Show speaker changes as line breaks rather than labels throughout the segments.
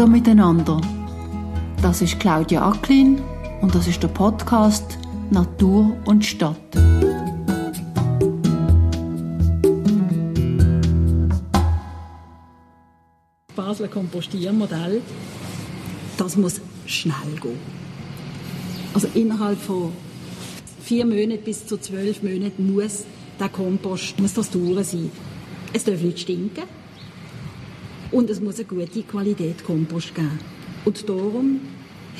Hallo miteinander. Das ist Claudia Acklin und das ist der Podcast Natur und Stadt.
Basler Kompostiermodell, das muss schnell gehen. Also innerhalb von vier Monaten bis zu zwölf Monaten muss der Kompost muss das durch sein. Es darf nicht stinken und es muss eine gute Qualität Kompost geben. Und darum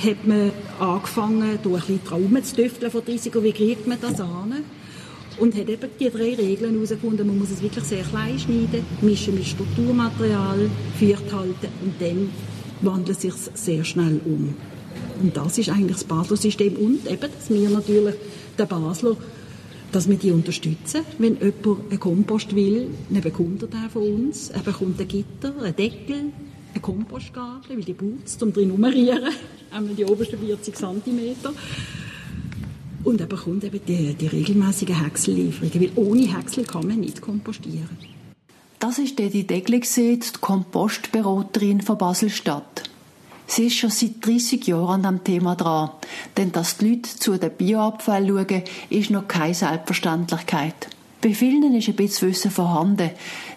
hat man angefangen, durch ein bisschen Traumen zu tüfteln von 30 wie kriegt man das an? Und hat eben die drei Regeln herausgefunden. Man muss es wirklich sehr klein schneiden, mischen mit Strukturmaterial, feucht halten und dann wandelt es sich sehr schnell um. Und das ist eigentlich das Basler-System. Und eben, dass wir natürlich, der Basler, dass wir die unterstützen. Wenn jemand einen Kompost will, dann bekommt er den von uns. Er bekommt ein Gitter, einen Deckel, eine Kompostgabel, weil die putzt, um drin nummerieren, einmal die obersten 40 cm. Und er bekommt eben die, die regelmäßigen Häcksellieferungen, weil ohne Häcksel kann man nicht kompostieren.
Das ist die Degli, die Kompostberaterin von Baselstadt. Sie ist schon seit 30 Jahren an dem Thema dran, denn dass die Leute zu den Bioabfall schauen, ist noch keine Selbstverständlichkeit. Bei vielen ist ein bisschen Wissen vorhanden,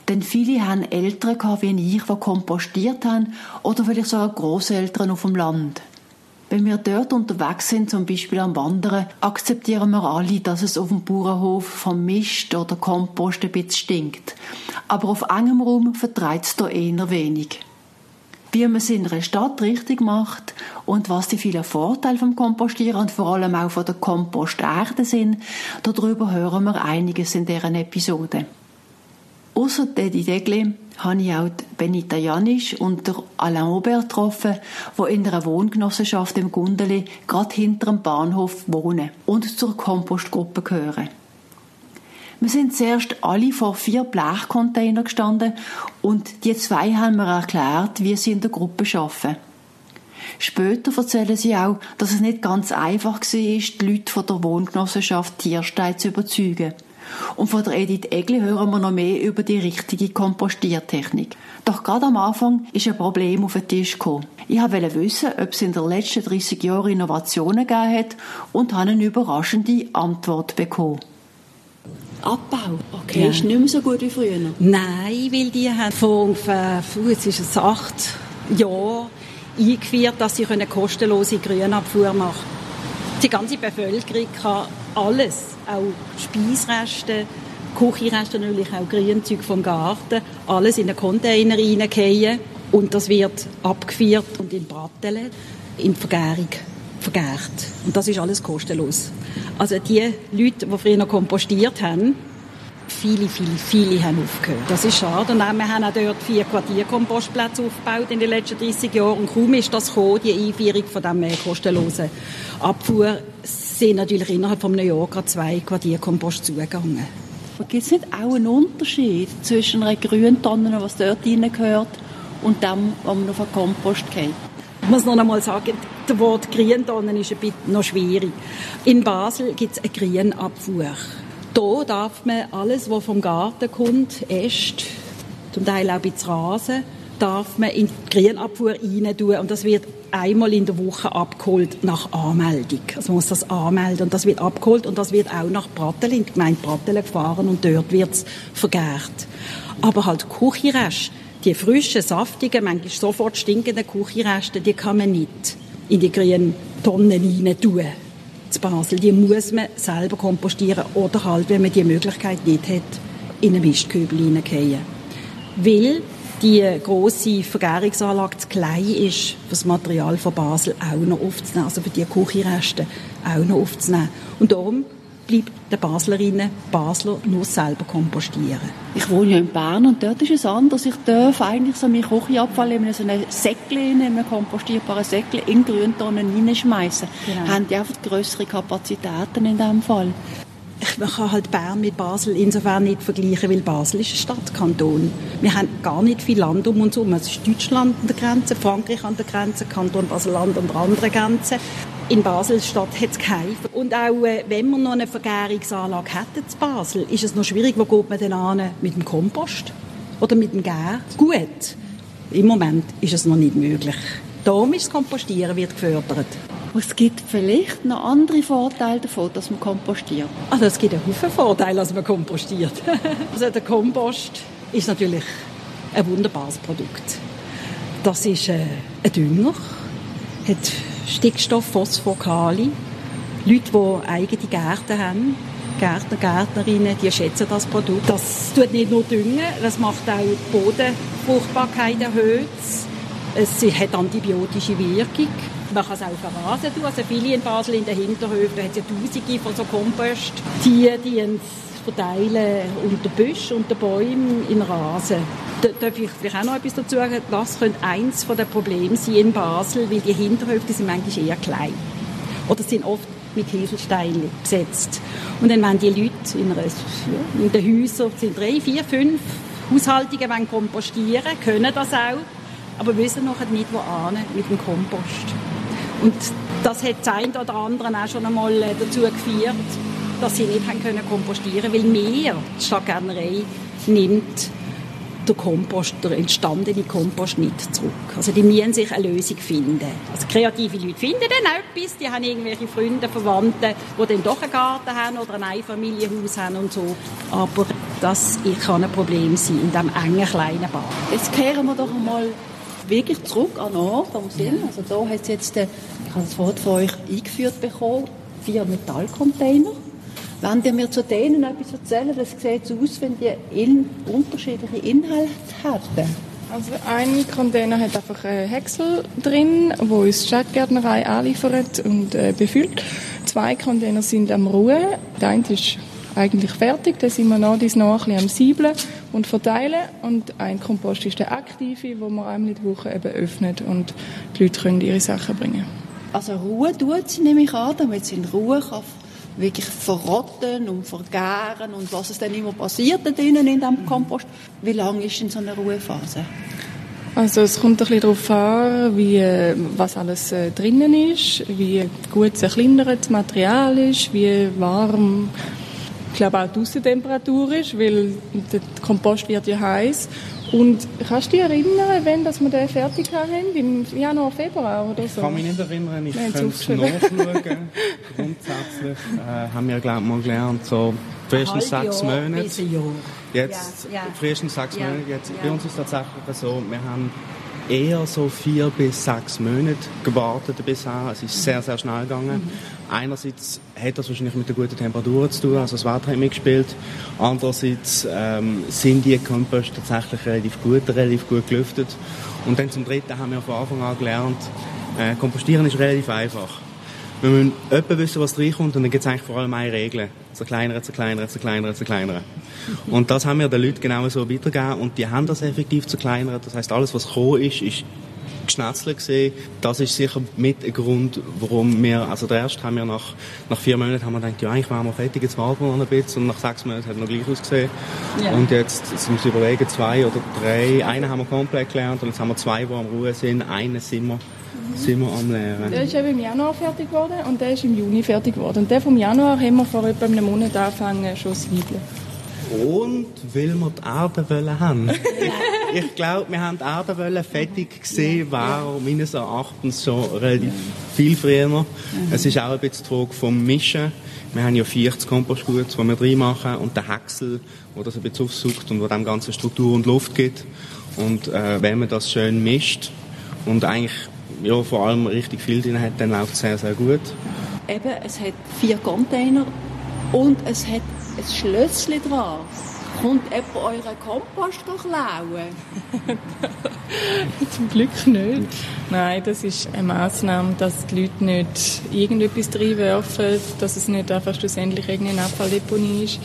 denn viele haben Eltern gehabt, wie ich, die kompostiert haben, oder vielleicht sogar Großeltern auf dem Land. Wenn wir dort unterwegs sind, zum Beispiel am Wandern, akzeptieren wir alle, dass es auf dem Bauernhof vom Mist oder Kompost ein bisschen stinkt. Aber auf engem Raum vertreibt es da eher wenig. Wie man es in einer Stadt richtig macht und was die vielen Vorteile vom Kompostieren und vor allem auch von der Komposterde sind, darüber hören wir einiges in deren Episode. Außer Teddy Degli habe ich auch Benita Janisch und Alain Aubert getroffen, die in einer Wohngenossenschaft im Gundeli gerade hinter dem Bahnhof wohnen und zur Kompostgruppe gehören. Wir sind zuerst alle vor vier Blechcontainern gestanden und die zwei haben mir erklärt, wie sie in der Gruppe arbeiten. Später erzählen sie auch, dass es nicht ganz einfach war, die Leute von der Wohngenossenschaft Tierstein zu überzeugen. Und von der Edith Egli hören wir noch mehr über die richtige Kompostiertechnik. Doch gerade am Anfang ist ein Problem auf den Tisch gekommen. Ich wollte wissen, ob es in den letzten 30 Jahren Innovationen gegeben hat und habe eine überraschende Antwort bekommen.
Abbau. Okay, ja. ist nicht mehr so gut wie früher. Nein, weil die haben vor ungefähr, jetzt ist es acht Jahren eingeführt, dass sie eine kostenlose Grünabfuhr machen können. Die ganze Bevölkerung kann alles auch Speisreste, Küchenreste, natürlich auch Grünzeug vom Garten, alles in einen Container reingehen und das wird abgeführt und in Brattelen in Vergärung vergärt. Und das ist alles kostenlos. Also die Leute, die früher noch kompostiert haben, viele, viele, viele haben aufgehört. Das ist schade. Und wir haben auch dort vier Quartierkompostplätze aufgebaut in den letzten 30 Jahren. Und kaum ist das gekommen, die Einführung von diesem kostenlosen Abfuhr, sind natürlich innerhalb von Jahr gerade zwei Quartierkompost zugegangen.
Gibt es nicht auch einen Unterschied zwischen einer Grüntonne, was dort reingehört, und dem, was man auf den Kompost geht?
Ich muss noch einmal sagen, das Wort Grüntonnen ist ein bisschen noch schwierig. In Basel gibt es eine Grünabfuhr. Hier darf man alles, was vom Garten kommt, Äste, zum Teil auch ein bisschen Rasen, darf man in die Grünabfuhr rein tun und das wird einmal in der Woche abgeholt nach Anmeldung. Also man muss das anmelden und das wird abgeholt und das wird auch nach Brattelen, in die Gemeinde Brattelen gefahren und dort wird es vergärt. Aber halt Küchenreste, die frischen, saftigen, manchmal sofort stinkenden Küchenreste, die kann man nicht in die grünen Tonnen rein tun. Zu Basel, die muss man selber kompostieren oder halt, wenn man die Möglichkeit nicht hat, in einen Mistkübel hineingehen. Weil die grosse Vergärungsanlage zu klein ist, für das Material von Basel auch noch aufzunehmen, also für die Küchenreste auch noch aufzunehmen. Und darum bleibt den Baslerinnen, Basler nur selber kompostieren.
Ich wohne ja in Bern und dort ist es anders. Ich darf eigentlich so meinen Küchenabfall in so einen Säckchen, in einem kompostierbaren Säckchen in Grüntonnen hineinschmeißen. Genau. Haben die einfach größere Kapazitäten in diesem Fall?
man kann halt Bern mit Basel insofern nicht vergleichen, weil Basel ist ein Stadtkanton. Wir haben gar nicht viel Land um uns herum. Es ist Deutschland an der Grenze, Frankreich an der Grenze, Kanton Basel-Land an der anderen Grenze. In Basel-Stadt hat es keine. Und auch äh, wenn wir noch eine Vergärungsanlage hätten in Basel, ist es noch schwierig, wo geht man denn an? Mit dem Kompost? Oder mit dem Gär? Gut. im Moment ist es noch nicht möglich. Darum ist das Kompostieren wird gefördert.
Es gibt vielleicht noch andere Vorteile davon, dass man kompostiert.
Also es gibt einen Haufen Vorteile, dass man kompostiert. also der Kompost ist natürlich ein wunderbares Produkt. Das ist äh, ein Dünger, hat Stickstoff, Phosphor, Kali. Leute, die eigene Gärten haben, Gärtner, Gärtnerinnen, die schätzen das Produkt. Das tut nicht nur düngen, das macht auch die Bodenfruchtbarkeit erhöht. Es hat antibiotische Wirkung. Man kann es auch verrasen tun. Also viele in Basel in den Hinterhöfen, da hat es ja tausende von so Kompost. Die, die verteilen unter Büschen, unter Bäumen, in Rasen. Da darf ich vielleicht auch noch etwas dazu sagen? Das könnte eins der Probleme sein in Basel, weil die Hinterhöfe sind manchmal eher klein. Oder sind oft mit Kieselsteinen besetzt. Und dann wenn die Leute in, einer, in den Häusern, sind drei, vier, fünf Haushaltungen wollen kompostieren, können das auch, aber wissen noch nicht, wo mit dem Kompost. Und das hat das eine oder andere auch schon einmal äh, dazu geführt, dass sie nicht haben können kompostieren weil mehr die Stadtgärtnerei nimmt der Kompost, der entstandene Kompost nicht zurück. Also die müssen sich eine Lösung finden. Also kreative Leute finden dann etwas, die haben irgendwelche Freunde, Verwandte, die dann doch einen Garten haben oder ein Einfamilienhaus haben und so. Aber das kann ein Problem sein in diesem engen, kleinen Bad.
Jetzt kehren wir doch einmal wirklich zurück an den Ort, am Sinn. Also da hat es jetzt, äh, ich habe das Wort von euch eingeführt bekommen, vier Metallcontainer. Wenn ihr mir zu denen etwas erzählen, das sieht so aus, wenn die in unterschiedliche Inhalte hätten.
Also ein Container hat einfach einen Häcksel drin, wo uns die Stadtgärtnerei anliefert und äh, befüllt. Zwei Container sind am Ruhen. Der eine ist eigentlich fertig, da sind wir noch, dies noch ein bisschen am Siebeln und verteilen. Und ein Kompost ist der aktive, wo man einmal in der Woche eben öffnet und die Leute können ihre Sachen bringen.
Also Ruhe tut sie, nehme ich an, damit sie in Ruhe kann wirklich verrotten und vergären und was es dann immer passiert da drinnen in dem Kompost. Wie lange ist in so einer Ruhephase?
Also es kommt ein bisschen darauf an, wie, was alles äh, drinnen ist, wie gut zerkleinert das Material ist, wie warm ich glaube auch die Aussentemperatur ist, weil der Kompost wird ja heiß. Und kannst du dich erinnern, wenn dass wir den fertig haben? Im Januar, Februar oder so?
Ich kann mich nicht erinnern, ich könnte es nachschauen. Grundsätzlich äh, haben wir, glaube ich, mal gelernt, so frühestens sechs Monate. Jetzt, ja, ja. frühestens sechs ja. Monate. Jetzt, Bei uns ist es tatsächlich so, wir haben eher so vier bis sechs Monate gewartet bisher. Es ist sehr, sehr schnell gegangen. Mhm. Einerseits hat das wahrscheinlich mit der guten Temperatur zu tun, also das Wetter hat mitgespielt. Andererseits ähm, sind die Kompost tatsächlich relativ gut, relativ gut gelüftet. Und dann zum Dritten haben wir von Anfang an gelernt, äh, Kompostieren ist relativ einfach. Wir müssen etwa wissen, was reinkommt und dann gibt es eigentlich vor allem eine Regel. Zerkleinern, zerkleinern, zerkleinern, zerkleinern. Und das haben wir den Leuten genau so weitergegeben und die haben das effektiv zerkleinert. Das heißt, alles, was gekommen ist, ist geschnetzelt gesehen. Das ist sicher mit ein Grund, warum wir, also der erste haben wir nach, nach vier Monaten haben wir gedacht, ja, eigentlich waren wir fertig, jetzt warten wir noch ein bisschen und nach sechs Monaten hat es noch gleich ausgesehen. Ja. Und jetzt, jetzt müssen wir überlegen, zwei oder drei. Einen haben wir komplett gelernt und jetzt haben wir zwei, die am Ruhe sind. Einen sind wir sind wir am Lehren.
Der ist eben im Januar fertig geworden und der ist im Juni fertig geworden. Und der vom Januar haben wir vor etwa einem Monat angefangen, schon zu weibeln.
Und weil wir die Erde haben. ich, glaube, wir haben die Erde fertig gesehen, war meines Erachtens schon relativ viel früher. Es ist auch ein bisschen die Frage vom Mischen. Wir haben ja 40 Kompostguts, die wir reinmachen und der Häcksel, der das ein bisschen aufsucht und der dem ganze Struktur und Luft gibt. Und äh, wenn man das schön mischt und eigentlich ja, vor allem richtig viel drin hat, dann läuft es sehr, sehr gut.
Eben, es hat vier Container und es hat ein Schlösschen dran. Kommt jemand euren Kompost klauen?
Zum Glück nicht. Nein, das ist eine Massnahme, dass die Leute nicht irgendetwas reinwerfen, dass es nicht einfach schlussendlich irgendeine Abfalldeponie ist.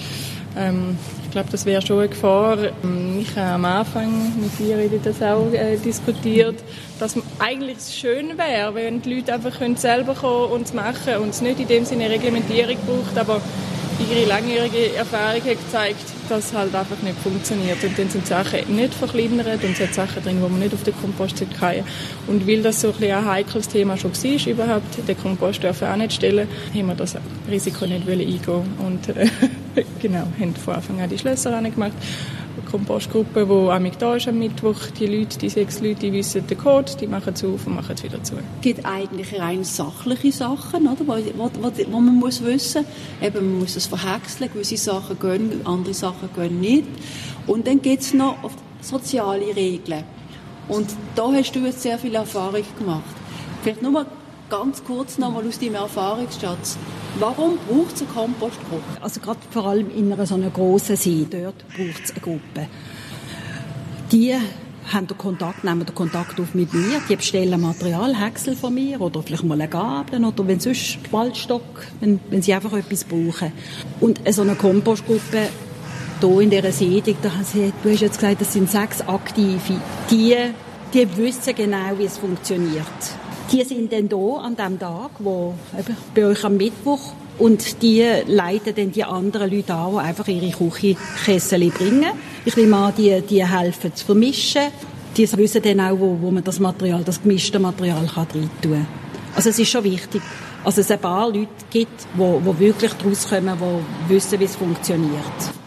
Ähm, ich glaube, das wäre schon eine Gefahr. Ähm, ich habe am Anfang mit ihr das auch äh, diskutiert, dass eigentlich schön wäre, wenn die Leute einfach selber kommen und es machen und es nicht in dem Sinne Reglementierung braucht, aber ihre langjährige Erfahrung hat gezeigt, dass es halt einfach nicht funktioniert. Und dann sind Sachen nicht verkleinert und es hat Sachen drin, die man nicht auf den Kompost kann. Und weil das so ein, ein heikles Thema schon war, überhaupt den Kompost dürfen auch nicht stellen, haben wir das Risiko nicht eingehen Und äh, genau, haben von Anfang an die Schlösser gemacht Kompostgruppe, die amig da ist am Mittwoch. Die Leute, die sechs Leute, die wissen den Code, die machen es auf und machen es wieder zu.
Es gibt eigentlich rein sachliche Sachen, oder, wo, wo, wo, wo man muss wissen muss. Eben, man muss es verhäckseln, gewisse Sachen gehen, andere Sachen gehen nicht. Und dann gibt es noch soziale Regeln. Und da hast du jetzt sehr viel Erfahrung gemacht. Vielleicht nur mal ganz kurz noch mal aus deinem Erfahrungsschatz. Warum braucht es eine Kompostgruppe?
Also gerade vor allem in einer so einer grossen See, dort braucht es eine Gruppe. Die haben den Kontakt, nehmen den Kontakt auf mit mir, die bestellen Material, Häcksel von mir oder vielleicht mal eine Gabel oder wenn sonst Waldstock, wenn, wenn sie einfach etwas brauchen. Und so eine Kompostgruppe hier in dieser Siedlung, da, du hast jetzt gesagt, das sind sechs Aktive, die, die wissen genau, wie es funktioniert. Die sind dann hier an dem Tag, wo eben bei euch am Mittwoch und die leiten dann die anderen Leute an, die einfach ihre Küchenkessel bringen. Ich nehme an, die, die helfen zu vermischen. Die wissen dann auch, wo, wo man das Material, das gemischte Material kann rein tun. Also es ist schon wichtig, dass es ein paar Leute gibt, die, die wirklich daraus kommen, die wissen, wie es funktioniert.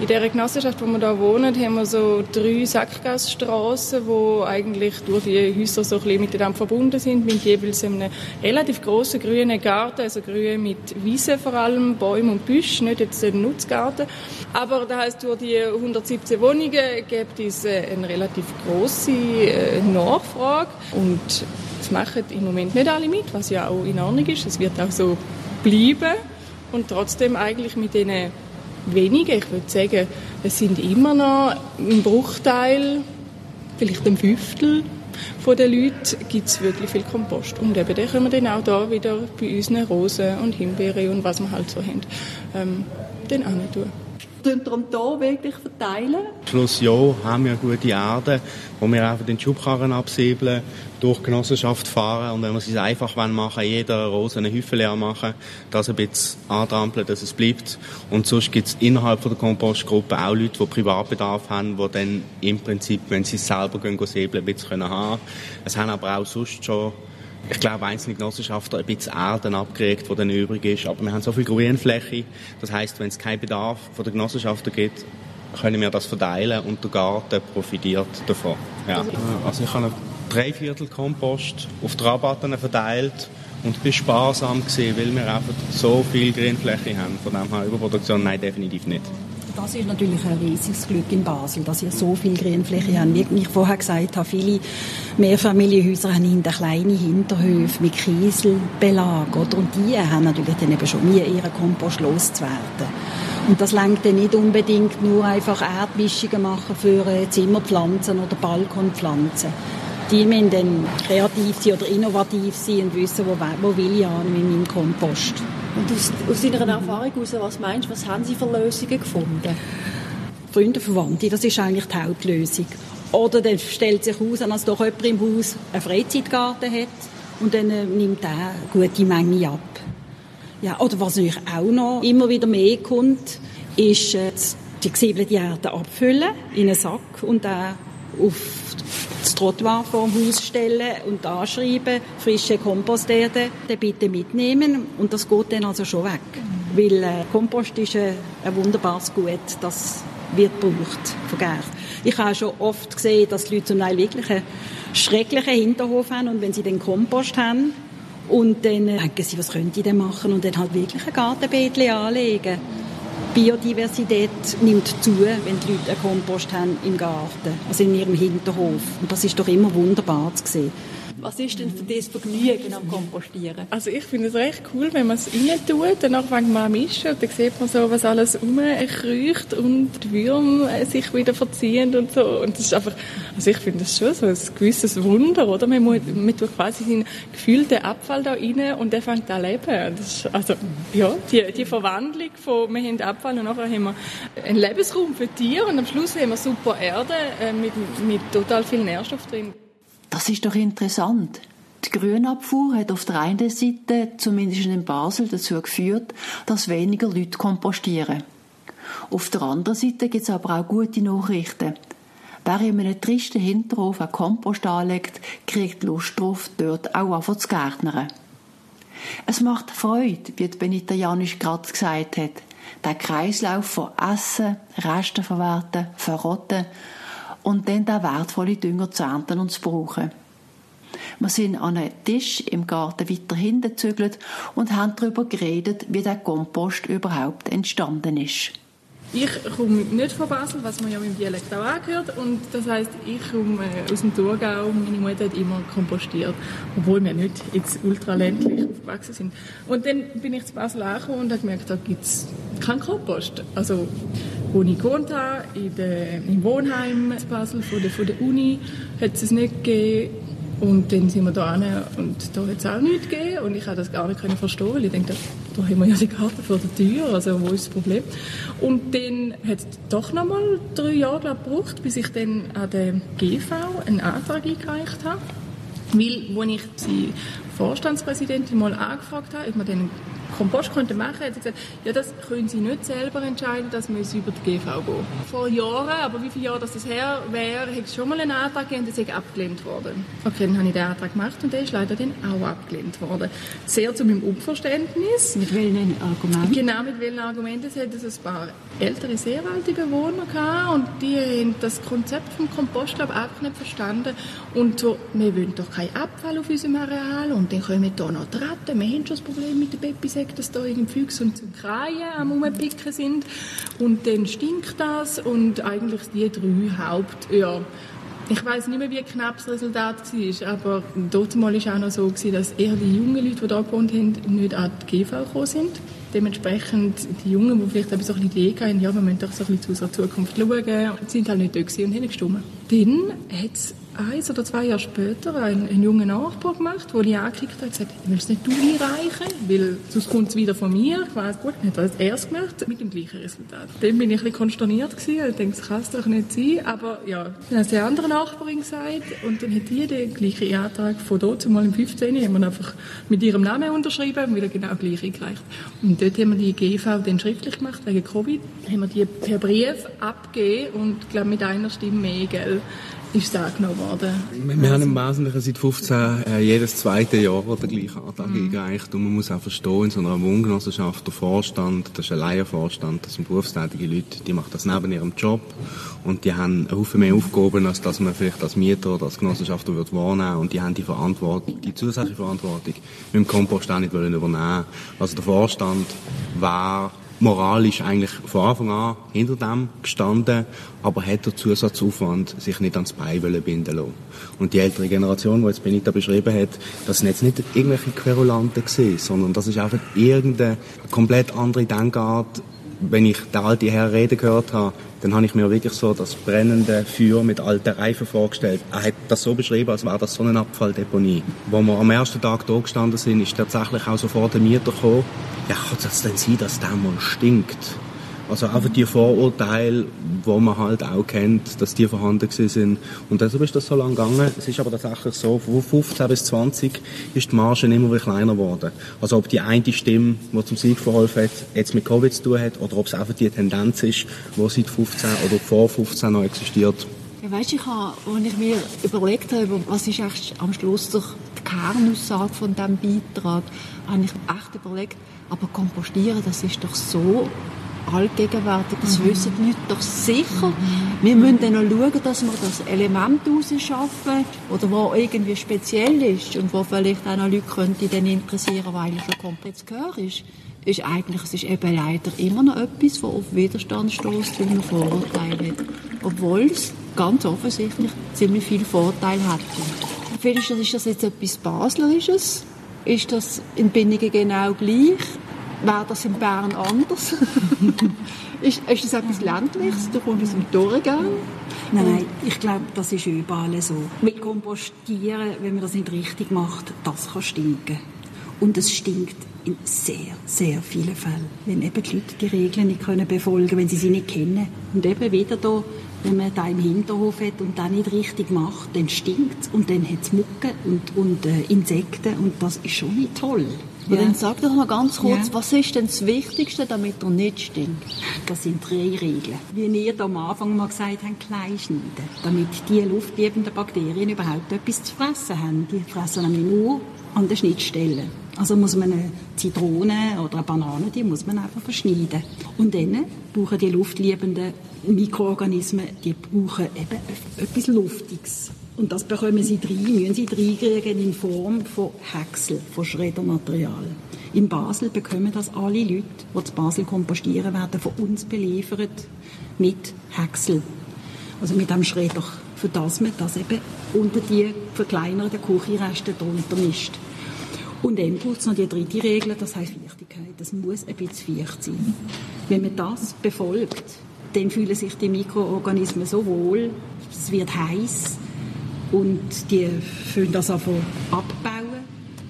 In der Genossenschaft, wo wir da wohnen, haben wir so drei Sackgassstraßen, wo eigentlich durch die Häuser so ein bisschen miteinander verbunden sind, mit jeweils einem relativ großen grünen Garten, also grün mit Wiese vor allem, Bäumen und Büschen, nicht jetzt ein Nutzgarten. Aber das heißt, durch die 117 Wohnungen gibt es äh, eine relativ große äh, Nachfrage und das machen im Moment nicht alle mit, was ja auch in Ordnung ist. Es wird auch so bleiben und trotzdem eigentlich mit diesen weniger. Ich würde sagen, es sind immer noch ein Bruchteil, vielleicht ein Fünftel von den Leuten gibt es wirklich viel Kompost. Und eben den können wir dann auch da wieder bei unseren Rosen und Himbeeren und was wir halt so haben, ähm, dann auch tun
tun darum hier wirklich verteilen?
Am Schluss ja, haben wir gute Erde, wo wir einfach den Schubkarren absäbeln, durch die Genossenschaft fahren und wenn wir es einfach machen jeder Rose eine leer machen, das ein bisschen antrampeln, dass es bleibt. Und sonst gibt es innerhalb der Kompostgruppe auch Leute, die Privatbedarf haben, die dann im Prinzip, wenn sie es selber gehen, säbeln, ein bisschen haben können. Es haben aber auch sonst schon ich glaube, einzelne Genossenschaften ein bisschen Erden abgeregt, die dann übrig ist. Aber wir haben so viel Grünfläche. Das heißt, wenn es keinen Bedarf von der Genossenschaften gibt, können wir das verteilen und der Garten profitiert davon. Ja. Also ich habe einen Dreiviertel Kompost auf die Rabatten verteilt und bin sparsam gesehen, weil wir einfach so viel Grünfläche haben. Von dem her Überproduktion, nein, definitiv nicht.
Das ist natürlich ein riesiges Glück in Basel, dass ihr so viel Grünfläche habt. Wie ich vorher gesagt habe, viele Mehrfamilienhäuser haben hinter kleine Hinterhöfe mit Kieselbelag. Oder? Und die haben natürlich dann eben schon Mühe, ihren Kompost loszuwerden. Und das lenkt dann nicht unbedingt nur einfach Erdmischungen machen für äh, Zimmerpflanzen oder Balkonpflanzen. Die müssen dann kreativ sein oder innovativ sein und wissen, wo, wo will ich an mit meinem Kompost.
Und aus, aus deiner Erfahrung heraus, was meinst du, was haben Sie für Lösungen gefunden?
Freunde, Verwandte, das ist eigentlich die Hauptlösung. Oder dann stellt sich aus, dass doch jemand im Haus einen Freizeitgarten hat und dann äh, nimmt er eine gute Menge ab. Ja, oder was natürlich auch noch immer wieder mehr kommt, ist äh, die gesiebelte Erde abfüllen in einen Sack und dann auf Trottoir vor dem Haus stellen und anschreiben, frische Komposterde bitte mitnehmen und das geht dann also schon weg. Weil äh, Kompost ist ein, ein wunderbares Gut, das wird gebraucht von Gerd. Ich habe schon oft gesehen, dass die Leute zum Teil wirklich einen schrecklichen Hinterhof haben und wenn sie den Kompost haben und dann denken sie, was können die denn machen und dann halt wirklich ein Gartenbeet anlegen. Biodiversität nimmt zu, wenn die Leute einen Kompost haben im Garten, also in ihrem Hinterhof. Und das ist doch immer wunderbar zu sehen.
Was ist denn für das Vergnügen am Kompostieren?
Also ich finde es recht cool, wenn man es rein tut, danach fängt man an mischen und dann sieht man so, was alles rumkriecht und die Würmer sich wieder verziehen und so. Und das ist einfach, also ich finde das schon so ein gewisses Wunder, oder? Man, muss, man tut quasi seinen gefühlten Abfall da rein und der fängt an leben. Das ist, also, ja, die, die Verwandlung von, wir haben Abfall und nachher haben wir einen Lebensraum für Tiere und am Schluss haben wir super Erde äh, mit, mit total viel Nährstoff drin.
Das ist doch interessant. Die Grünabfuhr hat auf der einen Seite, zumindest in Basel, dazu geführt, dass weniger Leute kompostieren. Auf der anderen Seite gibt es aber auch gute Nachrichten. Wer in einem tristen Hinterhof einen Kompost anlegt, kriegt Lust drauf, dort auch einfach zu gärtnern. Es macht Freude, wie Benita Janisch gerade gesagt hat, Der Kreislauf von Essen, Resten verwerten, verrotten und dann den wertvolle Dünger zu ernten und zu brauchen. Wir sind an einem Tisch im Garten weiter hinten gezügelt und haben darüber geredet, wie der Kompost überhaupt entstanden ist.
Ich komme nicht von Basel, was man ja mit dem Dialekt auch angehört. Und das heisst, ich komme äh, aus dem Thurgau. Meine Mutter hat immer kompostiert, obwohl wir nicht jetzt ultraländlich aufgewachsen sind. Und dann bin ich zu Basel angekommen und habe gemerkt, da gibt es keinen Kompost. Also, wo ich gewohnt habe, in der, im Wohnheim in Basel von der, von der Uni, hat es nicht gegeben. Und dann sind wir da hin und da hat es auch nichts gegeben und ich konnte das gar nicht verstehen, weil ich dachte, da haben wir ja die Karte vor der Tür, also wo ist das Problem? Und dann hat es doch noch mal drei Jahre glaub, gebraucht, bis ich dann an der GV einen Antrag eingereicht habe. Weil, als ich die Vorstandspräsidentin mal angefragt habe, ob man den Kompost könnte machen, hat sie gesagt, ja, das können Sie nicht selber entscheiden, das muss über die GV gehen. Vor Jahren, aber wie viele Jahre das her wäre, hätte es schon mal einen Antrag gegeben und das ist abgelehnt worden. Okay, dann habe ich den Antrag gemacht und der ist leider dann auch abgelehnt worden. Sehr zu meinem Unverständnis.
Mit welchen Argumenten?
Genau, mit welchen Argumenten. Es hat ein paar ältere, sehr alte Bewohner gehabt und die haben das Konzept vom Kompost glaube einfach nicht verstanden und so, wir wollen doch keinen Abfall auf unserem Areal und dann kommen wir hier noch die Ratten, wir haben schon das Problem mit Babys sagt, dass da irgendwie Füchse und Kreien am Rumpicken sind. Und dann stinkt das und eigentlich die drei Haupt... Ja, ich weiß nicht mehr, wie knapp das Resultat war, aber dort war auch noch so, dass eher die jungen Leute, die hier gewohnt haben, nicht an die GV gekommen sind. Dementsprechend die Jungen, die vielleicht so ein bisschen die Idee haben, ja, wir müssen doch so ein bisschen zu unserer Zukunft schauen, sind halt nicht da und haben gestimmt. Dann hat es eins oder zwei Jahre später einen, einen jungen Nachbar gemacht, wo ich angeklickt habe und gesagt, ich will es nicht du einreichen, weil sonst kommt es wieder von mir. Ich weiss, gut, hat er erst gemacht, mit dem gleichen Resultat. Dann bin ich ein bisschen konsterniert gewesen und dachte, das kann es doch nicht sein. Aber ja, dann hat die andere Nachbarin gesagt und dann hat die den gleichen Antrag von dort zumal im 15. haben wir einfach mit ihrem Namen unterschrieben und wieder genau gleich eingereicht. Und dort haben wir die GV dann schriftlich gemacht, wegen Covid. Haben wir die per Brief abgegeben und, glaube mit einer Stimme mehr, gell ist es angenommen worden.
Wir, wir haben im Wesentlichen seit 15 äh, jedes zweite Jahr den gleichen Antrag mhm. eingereicht. Und man muss auch verstehen, in so einer Wohngenossenschaft, der Vorstand, das ist ein Laienvorstand, das sind berufstätige Leute, die machen das neben ihrem Job. Und die haben einen Haufen mehr Aufgaben, als dass man vielleicht als Mieter oder als Genossenschafter wird wahrnehmen Und die haben die Verantwortung, die zusätzliche Verantwortung mit dem Kompost auch nicht übernehmen Also der Vorstand war moralisch eigentlich von Anfang an hinter dem gestanden, aber hat der Zusatzaufwand sich nicht ans Bein binden lassen. Und die ältere Generation, die jetzt Benita beschrieben hat, das sind jetzt nicht irgendwelche Querulanten gewesen, sondern das ist einfach irgendeine komplett andere Denkart. Wenn ich den alten Herr reden gehört habe, dann habe ich mir wirklich so das brennende Feuer mit alten Reifen vorgestellt. Er hat das so beschrieben, als wäre das so eine Abfalldeponie. Wo wir am ersten Tag da gestanden sind, ist tatsächlich auch sofort der Mieter gekommen. Ja, kann es denn sein, dass der mal stinkt? Also einfach die Vorurteile, wo man halt auch kennt, dass die vorhanden sind. Und deshalb ist das so lange gegangen. Es ist aber tatsächlich so, von 15 bis 20 ist die Marge immer wieder kleiner geworden. Also ob die eine Stimme, die zum Sieg verholfen hat, jetzt mit Covid zu tun hat, oder ob es einfach die Tendenz ist, die seit 15 oder vor 15 noch existiert.
Ja, weißt, ich habe, als ich mir überlegt habe, was ist eigentlich am Schluss doch die Kernaussage von diesem Beitrag, habe ich echt überlegt, aber kompostieren, das ist doch so allgegenwärtig. Das mhm. wissen die Leute doch sicher. Wir müssen dann noch schauen, dass wir das Element rausschaffen oder wo irgendwie speziell ist und wo vielleicht auch noch Leute könnte dann interessieren, weil es komplett Gehör ist. Ist eigentlich, es ist eben leider immer noch etwas, das auf Widerstand stößt, weil man Vorurteile hat. Obwohl es ganz offensichtlich ziemlich viel Vorteil hat. Du, ist das jetzt etwas Baslerisches? Ist das in Binningen genau gleich? Wäre das in Bern anders? ist, ist das etwas Ländliches? Du kommst aus dem Thurgau.
Nein, ich glaube, das ist überall so. Mit Kompostieren, wenn man das nicht richtig macht, das kann stinken. Und es stinkt in sehr, sehr vielen Fällen. Wenn eben die Leute die Regeln nicht können befolgen wenn sie sie nicht kennen. Und eben wieder da, wenn man da im Hinterhof hat und das nicht richtig macht, dann stinkt es und dann hat es Mucken und, und äh, Insekten und das ist schon nicht toll.
Ja. Dann sag doch mal ganz kurz, ja. was ist denn das Wichtigste, damit er nicht stinkt?
Das sind drei Regeln. Wie ihr da am Anfang mal gesagt habt, klein schneiden. Damit die luftliebenden Bakterien überhaupt etwas zu fressen haben. Die fressen nämlich nur an der Schnittstelle. Also muss man eine Zitrone oder eine Banane, die muss man einfach verschneiden. Und dann brauchen die luftliebenden Mikroorganismen, die brauchen eben etwas Luftiges. Und das bekommen sie rein, müssen sie reinkriegen in Form von Häcksel, von Schreddermaterial. In Basel bekommen das alle Leute, die zu Basel kompostieren werden, von uns beliefert mit Häcksel. Also mit einem Schredder, für das man das eben unter die verkleinerten Küchenreste drunter mischt. Und dann braucht es noch die dritte Regel, das heißt Feuchtigkeit. Das muss ein bisschen feucht sein. Wenn man das befolgt, dann fühlen sich die Mikroorganismen so wohl, es wird heiß und die fühlen das einfach abbauen,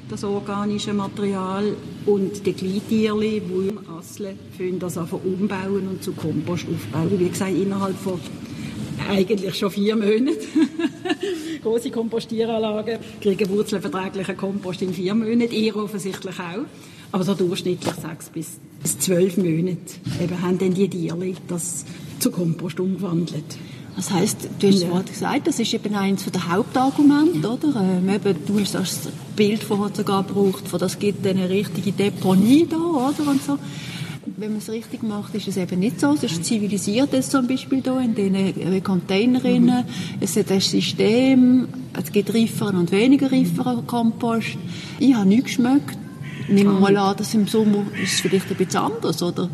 das organische Material und die Kleintierli, die im Asseln, fühlen das einfach umbauen und zu Kompost aufbauen. Wie gesagt, innerhalb von eigentlich schon vier Monaten. Große Kompostieranlagen kriegen wurzelverträglichen Kompost in vier Monaten, ihr offensichtlich auch. Aber so durchschnittlich sechs bis, bis zwölf Monate eben haben dann die Tiere das zu Kompost umgewandelt.
Das heißt, du hast ja. gesagt, das ist eben eines der Hauptargumente, oder? Ähm, eben, du hast das Bild vorher sogar gebraucht, von das gibt eine richtige Deponie da, oder? Und so wenn man es richtig macht, ist es eben nicht so. Es ist zivilisiert es zum Beispiel hier in diesen Containerinnen. Mhm. Es ist ein System, es gibt reiferen und weniger reiferen Kompost. Ich habe nichts geschmeckt. Nehmen wir mal an, dass im Sommer ist es vielleicht ein bisschen anders, oder?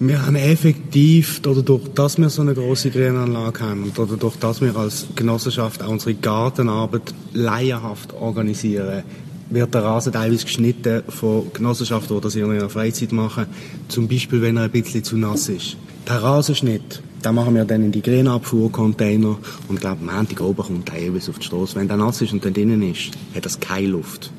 Wir haben effektiv, dadurch, dass wir so eine große Grünanlage haben und dadurch, dass wir als Genossenschaft auch unsere Gartenarbeit laienhaft organisieren, wird der Rasen teilweise geschnitten von Genossenschaften, die das in ihrer Freizeit machen. Zum Beispiel, wenn er ein bisschen zu nass ist. Der Rasenschnitt, den machen wir dann in die Grünabfuhrcontainer und ich glaube, am Montag oben kommt der jeweils auf die Straße. Wenn der nass ist und dann drinnen ist, hat das keine Luft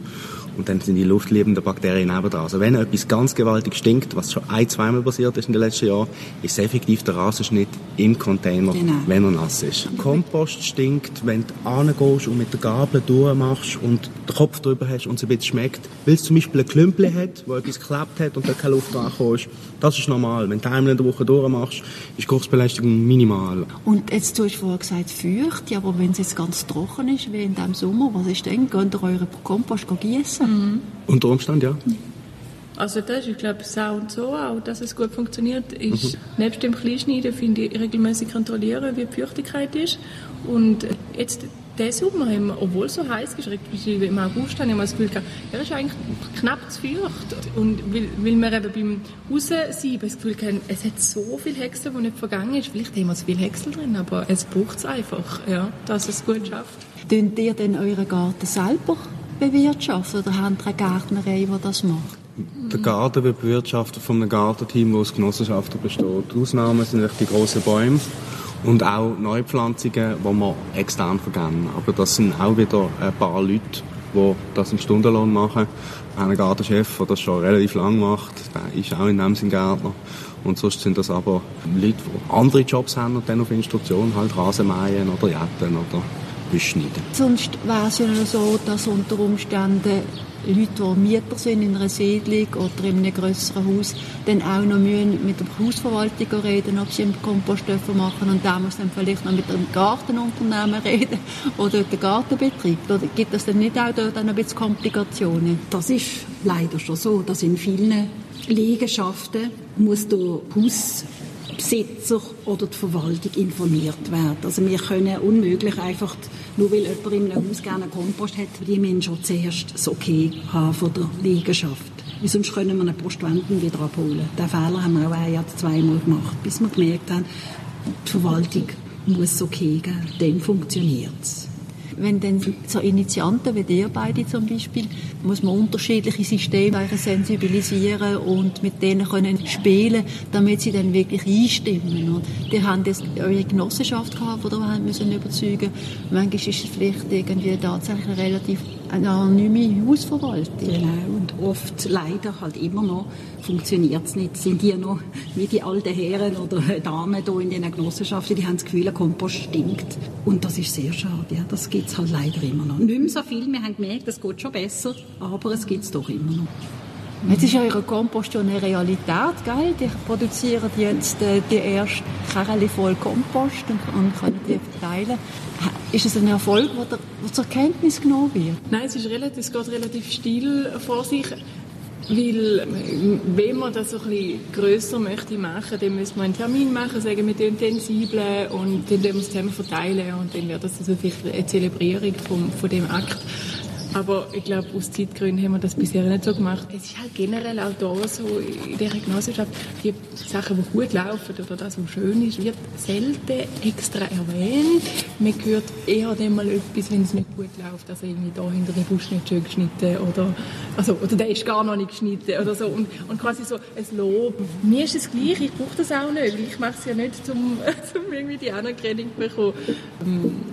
und dann sind die luftliebenden Bakterien nebendran. Also wenn etwas ganz gewaltig stinkt, was schon ein, zweimal passiert ist in den letzten Jahren, ist effektiv der Rasenschnitt im Container, genau. wenn er nass ist. Kompost stinkt, wenn du angehst und mit der Gabel durchmachst und den Kopf drüber hast und es ein bisschen schmeckt, weil es zum Beispiel ein Klümpel hat, wo etwas geklebt hat und da keine Luft rankommt. Das ist normal. Wenn du einmal in der Woche durchmachst, ist die Geruchsbelästigung minimal.
Und jetzt du hast vorher gesagt, feucht, ja, aber wenn es jetzt ganz trocken ist, wie in diesem Sommer, was ist denn? Könnt ihr euren Kompost gießen?
Mhm. Unter Umständen, ja.
Also das ist, ich glaube, so und so auch, dass es gut funktioniert, ist, mhm. nebst dem Kleinschneiden, finde ich, regelmäßig kontrollieren, wie die Feuchtigkeit ist. Und jetzt, diesen Sommer haben wir, obwohl es so heiß ist, im August, habe ich mal das Gefühl gehabt, er ist eigentlich knapp zu feucht. Und weil, weil wir eben beim Raussieben das Gefühl haben, es hat so viel Häcksel, die nicht vergangen ist. Vielleicht haben wir zu viel Häcksel drin, aber es braucht es einfach, ja, dass es gut schafft.
Tun ihr denn euren Garten selber bewirtschaften oder haben Sie eine Gärtnerei, die das macht?
Der Garten wird bewirtschaftet von einem Gartenteam, das aus Genossenschaften besteht. Die Ausnahmen sind die grossen Bäume und auch Neupflanzungen, die wir extern vergeben. Aber das sind auch wieder ein paar Leute, die das im Stundenlohn machen. Einen Gartenchef, der das schon relativ lang macht. Der ist auch in dem Sinne Gärtner. Und sonst sind das aber Leute, die andere Jobs haben und dann auf Instruktion halt Rasenmähen oder Jetten oder beschneiden.
Sonst wäre es ja nur so, dass unter Umständen Leute, die Mieter sind in einer Siedlung oder in einem grösseren Haus, dann auch noch müssen mit der Hausverwaltung reden, ob sie einen Kompost machen und da muss dann vielleicht noch mit dem Gartenunternehmen reden oder dem Gartenbetrieb. Oder gibt es dann nicht auch dort ein bisschen Komplikationen?
Das ist leider schon so, dass in vielen Liegenschaften muss der Haus Besitzer oder die Verwaltung informiert werden. Also wir können unmöglich einfach, nur weil jemand in einem Haus gerne Kompost hat, die müssen schon zuerst das Okay haben von der Liegenschaft. Weil sonst können wir einen Postwenden wieder abholen. Den Fehler haben wir auch ein oder zweimal gemacht, bis wir gemerkt haben, die Verwaltung muss es okay geben. Dann funktioniert es
wenn dann so Initianten wie ihr beide zum Beispiel, muss man unterschiedliche Systeme sensibilisieren und mit denen können spielen, damit sie dann wirklich einstimmen. Und die haben jetzt eure Genossenschaft gehabt, die haben müssen überzeugen. Manchmal ist es vielleicht irgendwie tatsächlich relativ eine anonyme Hausverwaltung.
Genau, und oft leider halt immer noch funktioniert es nicht. Sind die noch wie die alten Herren oder Damen hier in den Genossenschaften, die haben das Gefühl, der Kompost stinkt. Und das ist sehr schade. Ja. Das gibt es halt leider immer noch. Nicht mehr so viel, wir haben gemerkt, es geht schon besser, aber es gibt es doch immer noch.
Jetzt ist eure Kompost schon eine Realität, gell? Die produzieren jetzt äh, die erste Kerle voll Kompost und, und können die verteilen. Ist es ein Erfolg, der, der zur Kenntnis genommen wird?
Nein, es, ist relativ, es geht relativ still vor sich. Weil, wenn man das so ein bisschen grösser möchte machen, dann müsste man einen Termin machen, sagen, wir tun sensibel und dann wir es zusammen verteilen und dann wäre das also vielleicht eine Zelebrierung vom, von dem Akt. Aber ich glaube, aus Zeitgründen haben wir das bisher nicht so gemacht. Es ist halt generell auch da so in dieser Genossenschaft, die Sachen, die gut laufen oder das, was schön ist, wird selten extra erwähnt. Man hört eher dann mal etwas, wenn es nicht gut läuft. Also irgendwie da hinter dem Busch nicht schön geschnitten oder, also, oder der ist gar noch nicht geschnitten oder so. Und, und quasi so ein Lob. Mir ist es gleich, ich brauche das auch nicht, weil ich mache es ja nicht, um, um irgendwie die Anerkennung zu bekommen.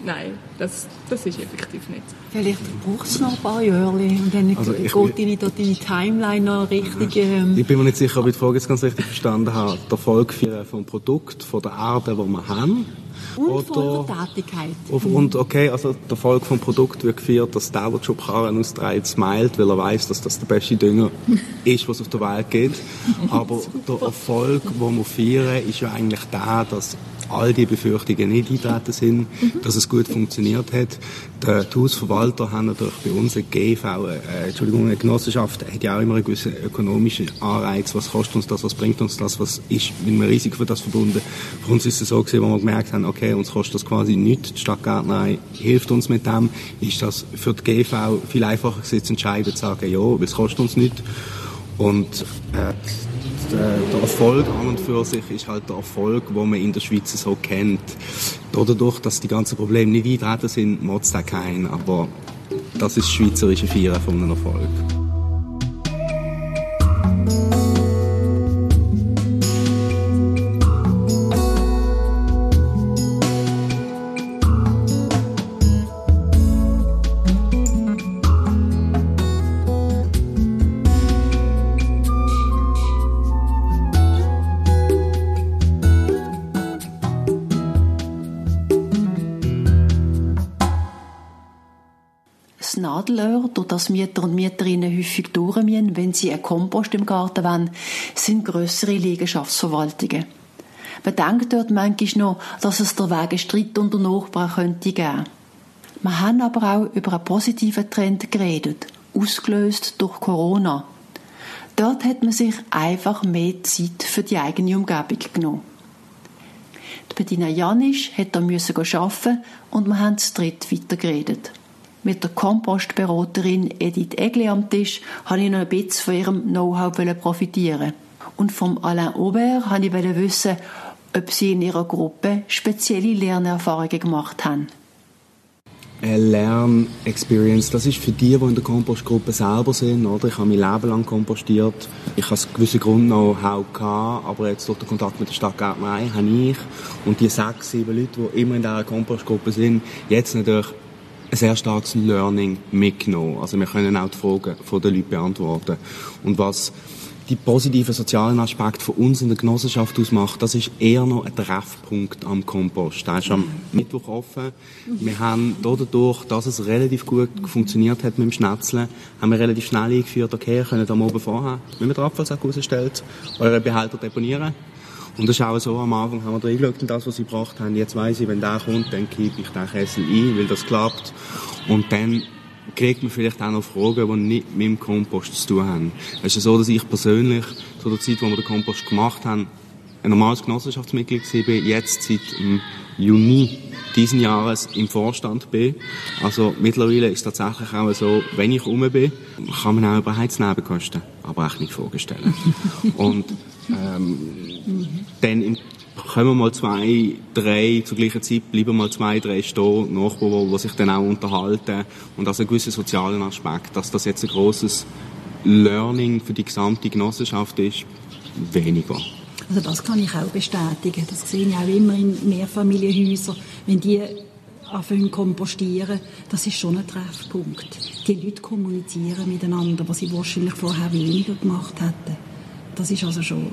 Nein, das, das ist effektiv nicht.
Vielleicht braucht es noch ein paar Jahre und dann also ich, geht deine, deine Timeline noch richtig... Ähm
ich bin mir nicht sicher, ob ich die Frage jetzt ganz richtig verstanden habe. Der Erfolg vom Produkt, von der Erde, die wir haben,
und oder, von der Tätigkeit.
Und okay, also der Erfolg vom Produkt wird geführt, dass der, der Job Karren austreibt, smilet, weil er weiß, dass das der beste Dünger ist, was es auf der Welt gibt. Aber der Erfolg, den wir feiern, ist ja eigentlich der, dass all die Befürchtungen nicht eintreten sind, mhm. dass es gut funktioniert hat. Der, die Hausverwalter haben natürlich bei uns eine GV, äh, Entschuldigung, eine Genossenschaft, hat ja auch immer einen gewissen ökonomischen Anreiz. Was kostet uns das? Was bringt uns das? Was ist mit einem Risiko für das verbunden? Für uns ist es so gewesen, wo wir gemerkt haben, okay, uns kostet das quasi nichts. Die Stadtgärtnerei hilft uns mit dem. Ist das für die GV viel einfacher gewesen, zu entscheiden, zu sagen, ja, es kostet uns nichts. Und äh, der Erfolg an und für sich ist halt der Erfolg, den man in der Schweiz so kennt. Dadurch, dass die ganzen Probleme nicht eintreten sind, macht es da keinen. Aber das ist schweizerische Feiern von einem Erfolg.
Nadelöhr, durch das Mieter und Mieterinnen häufig durchmüssen, wenn sie einen Kompost im Garten wollen, sind grössere Liegenschaftsverwaltungen. Man denkt dort manchmal noch, dass es der Wege Streit unter Nachbarn könnte geben. Wir haben aber auch über einen positiven Trend geredet, ausgelöst durch Corona. Dort hat man sich einfach mehr Zeit für die eigene Umgebung genommen. Die Bettina Janisch hat da arbeiten und wir haben zu dritt weitergeredet. Mit der Kompostberaterin Edith Egli am Tisch habe ich noch ein bisschen von ihrem Know-how profitieren. Und vom Alain Aubert wollte ich wissen, ob sie in ihrer Gruppe spezielle Lernerfahrungen gemacht haben.
Eine Lernexperience, das ist für die, die in der Kompostgruppe selber sind, oder? Ich habe mein Leben lang kompostiert. Ich habe einen gewissen Grund noch gehabt, aber jetzt durch den Kontakt mit der Stadtgärtnerei habe ich und die sechs, sieben Leute, die immer in dieser Kompostgruppe sind, jetzt natürlich ein sehr starkes Learning mitgenommen. Also wir können auch die Fragen von den Leuten beantworten. Und was die positiven sozialen Aspekte von uns in der Genossenschaft ausmacht, das ist eher noch ein Treffpunkt am Kompost. Der ist am Mittwoch offen. Wir haben dadurch, dass es relativ gut funktioniert hat mit dem Schnetzeln, haben wir relativ schnell eingeführt, okay, ihr könnt am Oben vorher, wenn man den Abfallsack rausstellt, eure Behälter deponieren. Und das ist auch so, am Anfang haben wir reingeschaut in das, was sie gebracht haben. Jetzt weiss ich, wenn der kommt, dann kippe ich den Kessel ein, weil das klappt. Und dann kriegt man vielleicht auch noch Fragen, die nicht mit dem Kompost zu tun haben. Es ist so, dass ich persönlich zu der Zeit, wo wir den Kompost gemacht haben, ein normales Genossenschaftsmitglied war, jetzt seit Juni diesen Jahres im Vorstand bin. Also mittlerweile ist es tatsächlich auch so, wenn ich rum bin, kann man auch über Heiznebenkosten, nicht vorstellen. Und ähm, dann kommen mal zwei, drei zur gleichen Zeit, bleiben mal zwei, drei stehen, Nachbarn, die sich dann auch unterhalten und also einen gewissen sozialen Aspekt, dass das jetzt ein großes Learning für die gesamte Genossenschaft ist, weniger.
Also das kann ich auch bestätigen. Das sehe ich auch immer in Mehrfamilienhäusern. Wenn die anfangen kompostieren, das ist schon ein Treffpunkt. Die Leute kommunizieren miteinander, was sie wahrscheinlich vorher weniger gemacht hätten. Das ist also schon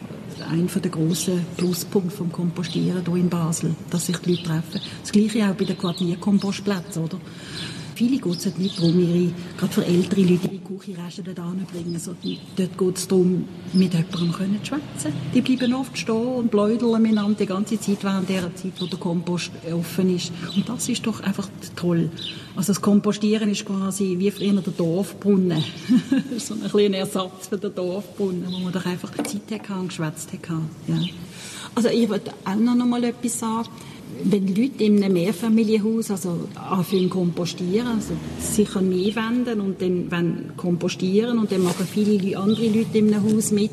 einer der grossen Pluspunkte vom Kompostieren hier in Basel, dass sich die Leute treffen. Das Gleiche auch bei den Quartierkompostplätzen, oder? Viele geht es nicht darum, gerade für ältere Leute, ihre Küchenreste dort anbringen, sondern dort geht es darum, mit jemandem zu schwätzen. Die bleiben oft stehen und bläudeln miteinander die ganze Zeit, während der Zeit, wo der Kompost offen ist. Und das ist doch einfach toll. Also das Kompostieren ist quasi wie früher der Dorfbrunnen. so ein kleiner Ersatz für den Dorfbrunnen, wo man doch einfach Zeit hatte und geschwätzt hatte. Ja. Also ich wollte auch noch mal etwas sagen wenn Leute in einem Mehrfamilienhaus also anfangen kompostieren, also sich an mich wenden und dann kompostieren und dann machen viele andere Leute in einem Haus mit,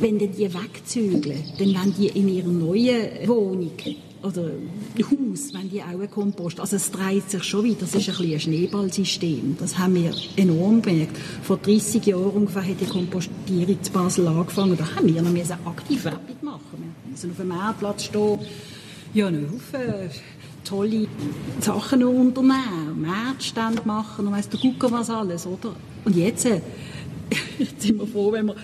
wenn die wegzügeln, dann werden die in ihrer neuen Wohnung oder Haus, wenn die auch einen Kompost. Also es dreht sich schon wieder. Das ist ein, bisschen ein Schneeballsystem. Das haben wir enorm gemerkt. Vor 30 Jahren ungefähr hat die Kompostierung zu Basel angefangen. Da haben wir noch aktiv Werbung machen. Wir müssen auf dem Marktplatz stehen ja, einen Haufen tolle Sachen unternehmen, Märzstände machen und weiss der Gucker was alles, oder? Und jetzt äh, Jetzt sind wir froh, wenn wir,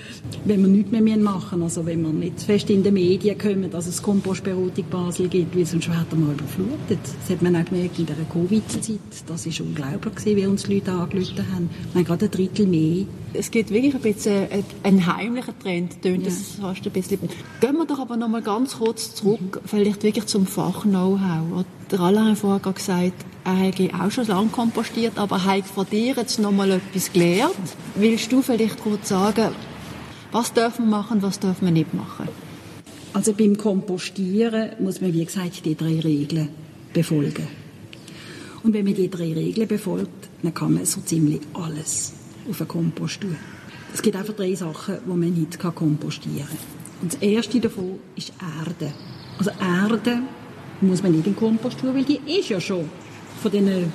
wenn wir nichts mehr machen müssen. Also wenn wir nicht fest in den Medien kommen, dass es Kompostberatung Basel gibt, weil sonst werden wir überflutet. Das hat man auch gemerkt in der Covid-Zeit. Das war unglaublich, gewesen, wie uns die Leute angerufen haben. Wir haben gerade ein Drittel mehr.
Es gibt wirklich ein bisschen ein heimlicher Trend, tönt das ja. fast ein bisschen. Gehen wir doch aber noch mal ganz kurz zurück, mhm. vielleicht wirklich zum Fach-Know-how. Der Alain hat vorher gesagt, hat auch schon lange kompostiert, aber hat von dir jetzt noch mal etwas gelernt. Willst du vielleicht kurz sagen, was dürfen wir machen, was dürfen wir nicht machen?
Also beim Kompostieren muss man, wie gesagt, die drei Regeln befolgen. Und wenn man die drei Regeln befolgt, dann kann man so ziemlich alles auf den Kompost tun. Es gibt einfach drei Sachen, die man nicht kompostieren kann. Und das erste davon ist Erde. Also Erde muss man nicht in den Kompost tun, weil die ist ja schon von diesen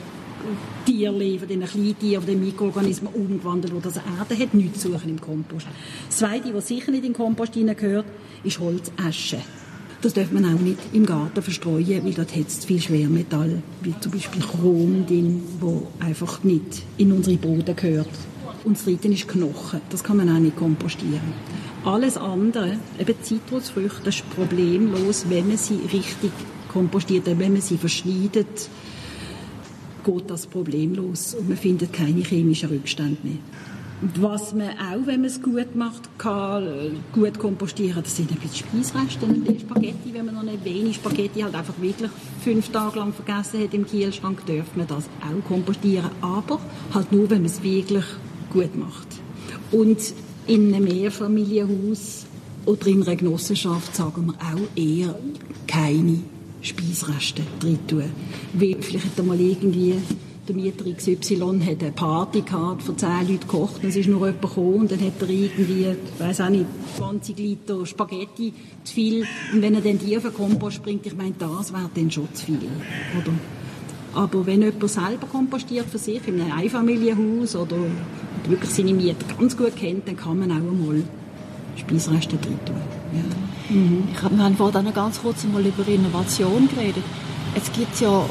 Tierchen, von diesen Kleintieren, von den Mikroorganismen umgewandelt wurde. Also Erde hat nichts zu suchen im Kompost. Das Zweite, was sicher nicht in den Kompost gehört, ist Holzasche. Das darf man auch nicht im Garten verstreuen, weil dort hat es viel Schwermetall, wie zum Beispiel Chrom drin, wo einfach nicht in unsere Boden gehört. Und das Dritte ist Knochen. Das kann man auch nicht kompostieren. Alles andere, eben Zitrusfrüchte, das ist problemlos, wenn man sie richtig kompostiert, wenn man sie verschneidet, geht das problemlos und man findet keine chemischen Rückstände mehr. Und was man auch, wenn man es gut macht, kann gut kompostieren, das sind ein bisschen Speisreste, ein bisschen Spaghetti, wenn man noch nicht wenig Spaghetti halt einfach wirklich fünf Tage lang vergessen hat im Kühlschrank, darf man das auch kompostieren, aber halt nur, wenn man es wirklich gut macht. Und in einem Mehrfamilienhaus oder in einer Genossenschaft sagen wir auch eher keine Speisreste drin tun. Weil vielleicht hat er mal irgendwie der Mieter XY eine Party gehabt, von zehn Leuten gekocht, und es ist nur jemand gekommen, und dann hat er irgendwie, ich weiß auch nicht, 20 Liter Spaghetti zu viel, und wenn er dann die auf den Kompost bringt, ich meine, das wäre dann schon zu viel, oder? Aber wenn jemand selber kompostiert für sich, in einem Einfamilienhaus, oder wirklich seine Mieter ganz gut kennt, dann kann man auch einmal Speisreste drin tun. Ja.
Mhm. Ich wir haben vorhin noch ganz kurz mal über Innovation geredet. Es gibt ja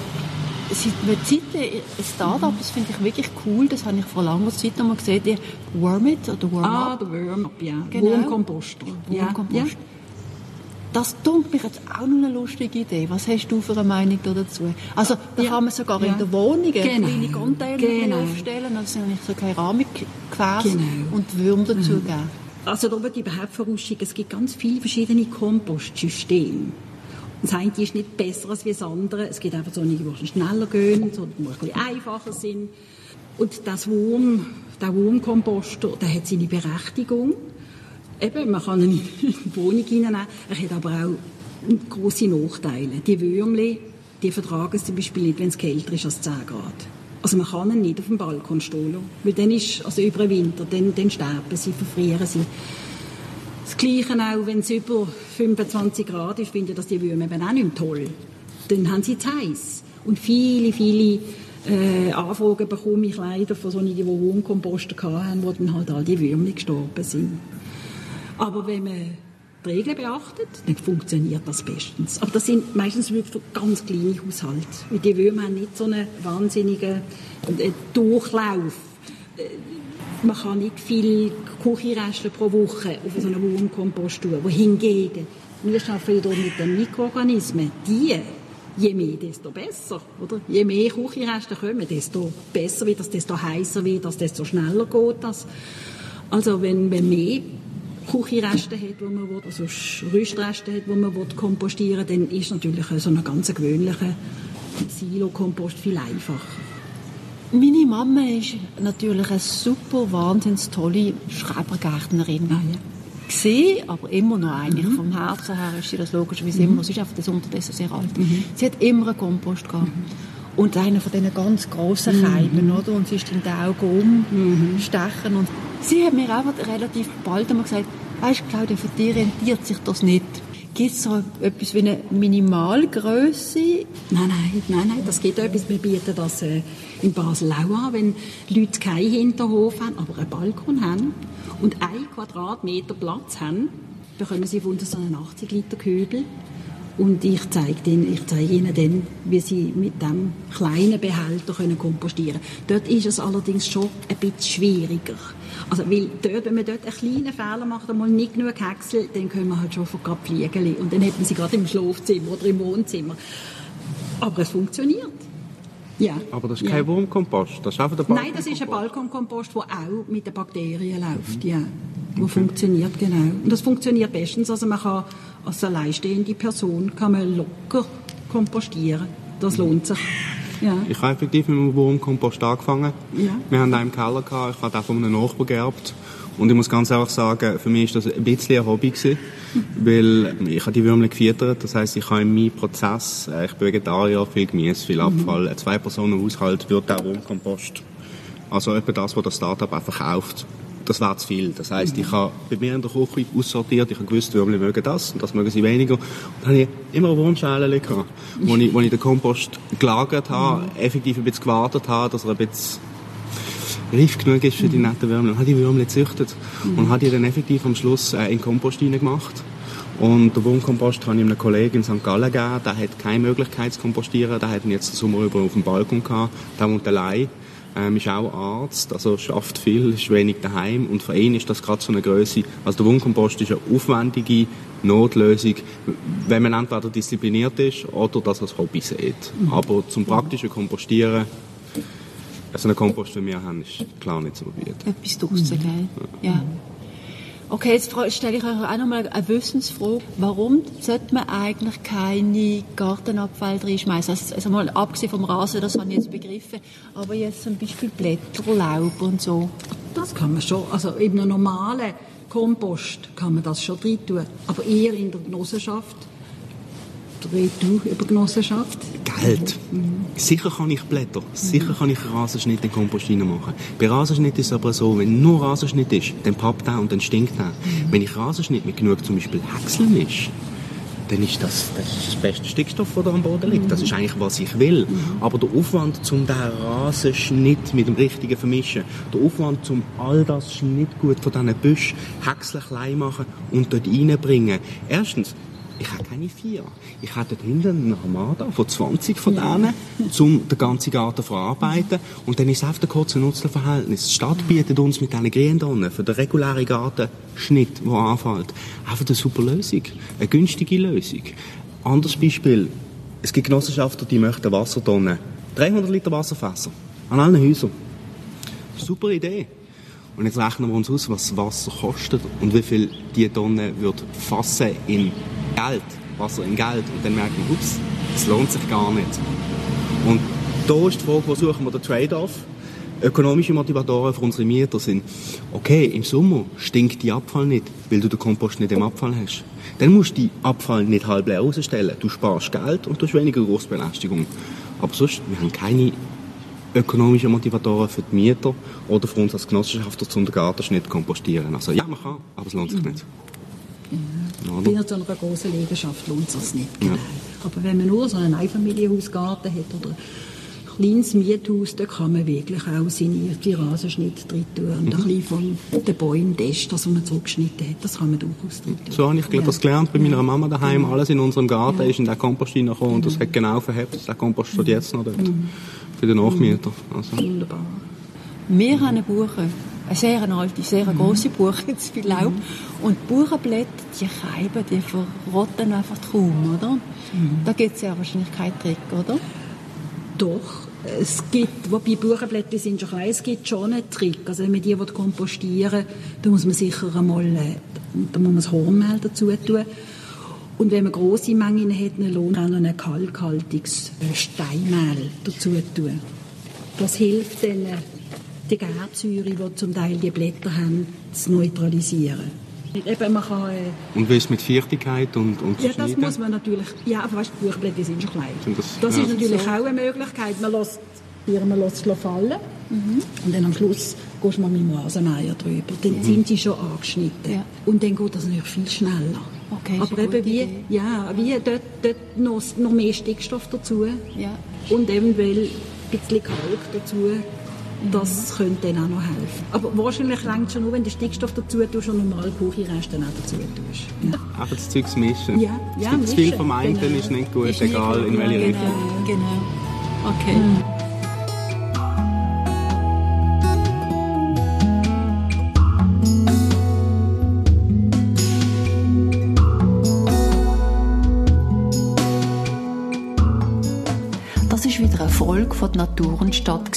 seit einer Zeit ein Startup, das finde ich wirklich cool, das habe ich vor langer Zeit noch mal gesehen, die Wormit oder Worm
Ah, der Worm, ja. Genau. Wurmkomposter.
Wurmkompost. Ja. Das tut mich jetzt auch noch eine lustige Idee. Was hast du für eine Meinung dazu? Also, da ja. kann man sogar ja. in der Wohnung genau. kleine Container genau. aufstellen, also sind so Keramikgefäße genau. und Würmer dazu mhm.
Also da wird überhaupt vorausschicken, es gibt ganz viele verschiedene Kompostsysteme. Das eine ist nicht besser als das andere. Es gibt einfach so einige, die schneller gehen, so, die ein bisschen einfacher sind. Und das Wurm, der Wurmkomposter, der hat seine Berechtigung. Eben, man kann ihn in die Wohnung hineinnehmen. Er hat aber auch große Nachteile. Die Würmli, die vertragen es zum Beispiel nicht, wenn es kälter ist als 10 Grad. Also man kann ihn nicht auf dem Balkon stehen weil dann ist, also über den Winter, dann, dann sterben sie, verfrieren sie. Das Gleiche auch, wenn es über 25 Grad ist, finden das die Würmer eben auch nicht toll. Dann haben sie zu heiß. Und viele, viele äh, Anfragen bekomme ich leider von solchen, die Wohnkomposter hatten, wo dann halt all die Würmer gestorben sind. Aber wenn man die Regeln beachtet, dann funktioniert das bestens. Aber das sind meistens wirklich ganz kleine Haushalte. Weil die Würmer haben nicht so einen wahnsinnigen äh, Durchlauf. Äh, man kann nicht viel Küchenreste pro Woche auf so einen Wurmkompost tun. Wohingegen, wir arbeiten hier mit den Mikroorganismen, die je mehr, desto besser. Oder? Je mehr Küchenreste kommen, desto besser wird das, desto heißer wird das, desto schneller geht das. Also wenn man mehr Küchenreste hat, wo man will, also Rüstreste hat, wo man will kompostieren will, dann ist natürlich so ein ganz gewöhnlicher Silo-Kompost viel einfacher.
Meine Mama ist natürlich eine super, wahnsinnig tolle Schrebergärtnerin. Ah, ja. Gesehen, aber immer noch eigentlich. Mhm. Vom Herzen her ist sie das logischerweise mhm. immer. Sie ist einfach das unterdessen sehr alt. Mhm. Sie hat immer einen Kompost gehabt. Mhm. Und einer von diesen ganz grossen Keimen, mhm. oder? Und sie ist in die Augen umstechen. Und sie hat mir einfach relativ bald einmal gesagt, weißt du, Claudia, für dich rentiert sich das nicht. Gibt es so etwas wie eine Minimalgröße?
Nein, nein, nein, nein, das geht etwas. Wir bieten das äh, in Basel auch an, wenn Leute keinen Hinterhof haben, aber einen Balkon haben und einen Quadratmeter Platz haben, bekommen sie von uns so einen 80 Liter Kübel und ich zeige ihnen, ich zeige ihnen dann, wie sie mit dem kleinen Behälter können kompostieren können. Dort ist es allerdings schon ein bisschen schwieriger. Also, weil dort, wenn man dort einen kleinen Fehler macht, einmal nicht genug Häcksel, dann können wir halt schon von gerade fliegen. Und dann hätten sie gerade im Schlafzimmer oder im Wohnzimmer. Aber es funktioniert.
Ja. Aber das ist kein ja. Wurmkompost, das ist einfach der
Balkonkompost. Nein, das ist ein Balkonkompost, der auch mit den Bakterien läuft, mhm. ja. Wo okay. funktioniert, genau. Und das funktioniert bestens, also man kann als alleinstehende Person kann man locker kompostieren. Das lohnt sich.
Ja. Ich habe effektiv mit dem Wurmkompost angefangen. Ja. Wir haben einen im Keller gehabt, ich habe den von einem Nachbarn geerbt. Und ich muss ganz ehrlich sagen, für mich war das ein bisschen ein Hobby gewesen, weil ich habe die Würmle gefüttert. Das heißt, ich habe in meinem Prozess, ich bin Vegetarier, viel Gemüse, viel Abfall. Mhm. Ein Zwei-Personen-Haushalt wird auch Wurmkompost. Also etwa das, was das Startup einfach kauft das war zu viel. Das heisst, ich habe bei mir in der Küche aussortiert, ich habe gewusst, Würmli mögen das und das mögen sie weniger. Und dann habe ich immer eine Wurmschale gehabt, wo ich, wo ich den Kompost gelagert habe, mhm. effektiv ein bisschen gewartet habe, dass er ein bisschen reif genug ist für die mhm. netten Würmli. Und habe die Würmli gezüchtet mhm. und habe die dann effektiv am Schluss äh, in den Kompost reingemacht. Und den Wurmkompost habe ich einem Kollegen in St. Gallen gegeben. Der hat keine Möglichkeit zu kompostieren. Der hat ihn jetzt den Sommer über auf dem Balkon gehabt. Der wohnt allein ähm, ist auch Arzt, also schafft viel, ist wenig daheim und für ihn ist das gerade so eine Größe. Also der Wundkompost ist eine aufwendige Notlösung, wenn man entweder diszipliniert ist oder das als Hobby sieht. Mhm. Aber zum praktischen Kompostieren, also einen Kompost für wir haben, ist klar nicht zu probieren.
Etwas draussen, gell? Ja. ja. Okay, jetzt stelle ich euch auch noch mal eine Wissensfrage. Warum sollte man eigentlich keine Gartenabfall reinschmeißen? Also, also mal abgesehen vom Rasen, das habe ich jetzt begriffen, aber jetzt zum Beispiel Blätter, Laub und so.
Das kann man schon. Also in einem normalen Kompost kann man das schon drin tun. Aber eher in der Genossenschaft Red du über Genossenschaft?
Geld. Mhm. Sicher kann ich Blätter, sicher kann ich Rasenschnitt in Kompost machen. Bei Rasenschnitt ist es aber so, wenn nur Rasenschnitt ist, dann pappt er und dann stinkt er. Mhm. Wenn ich Rasenschnitt mit genug zum Beispiel Häcksel mische, dann ist das, das ist das beste Stickstoff, der da am Boden liegt. Das ist eigentlich, was ich will. Mhm. Aber der Aufwand, um den Rasenschnitt mit dem richtigen vermischen, der Aufwand, um all das Schnittgut von diesen Büschen Häcksel klein machen und dort reinbringen. Erstens, ich habe keine vier. Ich habe dort hinten eine Armada von 20 von denen, um den ganzen Garten zu verarbeiten. Und dann ist es einfach ein kurze Nutzenverhältnis. Die Stadt bietet uns mit diesen Gründonnen für den regulären Gartenschnitt, der anfällt, einfach eine super Lösung. Eine günstige Lösung. Anderes Beispiel. Es gibt Genossenschaften, die möchten Wassertonnen. 300 Liter Wasserfässer. An allen Häusern. Super Idee. Und jetzt rechnen wir uns aus, was Wasser kostet und wie viel die Tonne wird fassen in Geld, Wasser in Geld. Und dann merke ich, ups, das lohnt sich gar nicht. Und da ist die Frage, wo suchen wir den Trade-off? Ökonomische Motivatoren für unsere Mieter sind, okay, im Sommer stinkt die Abfall nicht, weil du den Kompost nicht im Abfall hast. Dann musst du die Abfall nicht halb leer rausstellen. Du sparst Geld und du hast weniger Großbelästigung. Aber sonst, wir haben keine ökonomischen Motivatoren für die Mieter oder für uns als Genossenschaft zum den Gartenschnitt kompostieren. Also ja, man kann, aber es lohnt sich nicht.
Ja. Bei so einer großen Liegenschaft lohnt es sich nicht. Genau. Ja. Aber wenn man nur so einen Einfamilienhausgarten hat oder ein kleines Miethaus, da kann man wirklich auch seine Rasenschnitt drin tun und mhm. ein bisschen von den Bäumen testen, das, was man zurückgeschnitten hat, das kann man durchaus drin tun.
So habe ich ja. das gelernt bei meiner Mama daheim. Alles in unserem Garten ist in den Kompost reingekommen und das hat genau verhebt. Der Kompost steht mhm. jetzt noch dort. Mhm. Für den Nachmieter.
Also. Wunderbar. Wir haben eine Buche
eine sehr alte, sehr mhm. große Buche, jetzt viel Laub. Mhm. Und Buchenblätter, die Scheiben, die verrotten einfach kaum, oder? Mhm. Da gibt es ja wahrscheinlich keinen Trick, oder?
Doch. Es gibt, wobei Buchenblätter sind schon klein, es gibt schon einen Trick. Also wenn man die kompostieren will, dann muss man sicher einmal, da muss man das Hornmehl dazu tun. Und wenn man große Mengen hat, dann lohnt auch noch ein kalkhaltiges Steinmehl dazu tun. Das hilft dann, die Gärsäure, die zum Teil die Blätter haben, zu neutralisieren.
Eben, man kann, äh, und wie ist mit Festigkeit und, und
Ja, das muss man natürlich. Ja, aber weißt, die Buchblätter sind schon klein. Das, das ja. ist natürlich so. auch eine Möglichkeit. Man lässt, man lässt es fallen mhm. und dann am Schluss gehst du mal mit dem Rasenmeier drüber. Dann mhm. sind sie schon angeschnitten. Ja. Und dann geht das natürlich viel schneller. Okay, aber eben wie, ja, wie dort, dort noch, noch mehr Stickstoff dazu ja. und eventuell ein bisschen Kalk dazu das könnte dann auch noch helfen. Aber wahrscheinlich reicht es schon nur, wenn du Stickstoff dazu tust und normal Kuchenreste auch dazu tust.
Ja. Aber das Zeug mischen. Ja, es ja, gibt zu viel vom einen, genau. ist nicht gut, ist egal in welche
genau, Richtung. Genau. Okay. Mhm.
Von der Natur und Stadt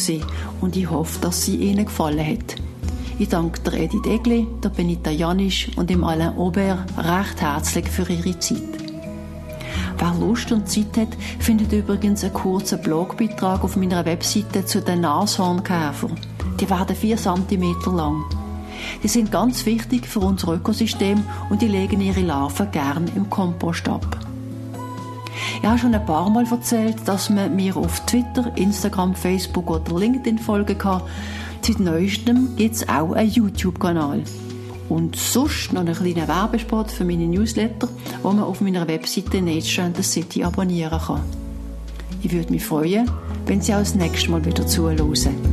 und ich hoffe, dass sie Ihnen gefallen hat. Ich danke der Edith Egli, der Benita Janisch und dem Alain Aubert recht herzlich für ihre Zeit. Wer Lust und Zeit hat, findet übrigens einen kurzen Blogbeitrag auf meiner Webseite zu den Nashornkäfern. Die werden 4 cm lang. Die sind ganz wichtig für unser Ökosystem und die legen ihre Larven gern im Kompost ab. Ich habe schon ein paar Mal erzählt, dass man mir auf Twitter, Instagram, Facebook oder LinkedIn folgen kann. Seit neuestem gibt es auch einen YouTube-Kanal. Und sonst noch einen kleinen Werbespot für meine Newsletter, wo man auf meiner Webseite Nature the City abonnieren kann. Ich würde mich freuen, wenn Sie auch das nächste Mal wieder zuhören.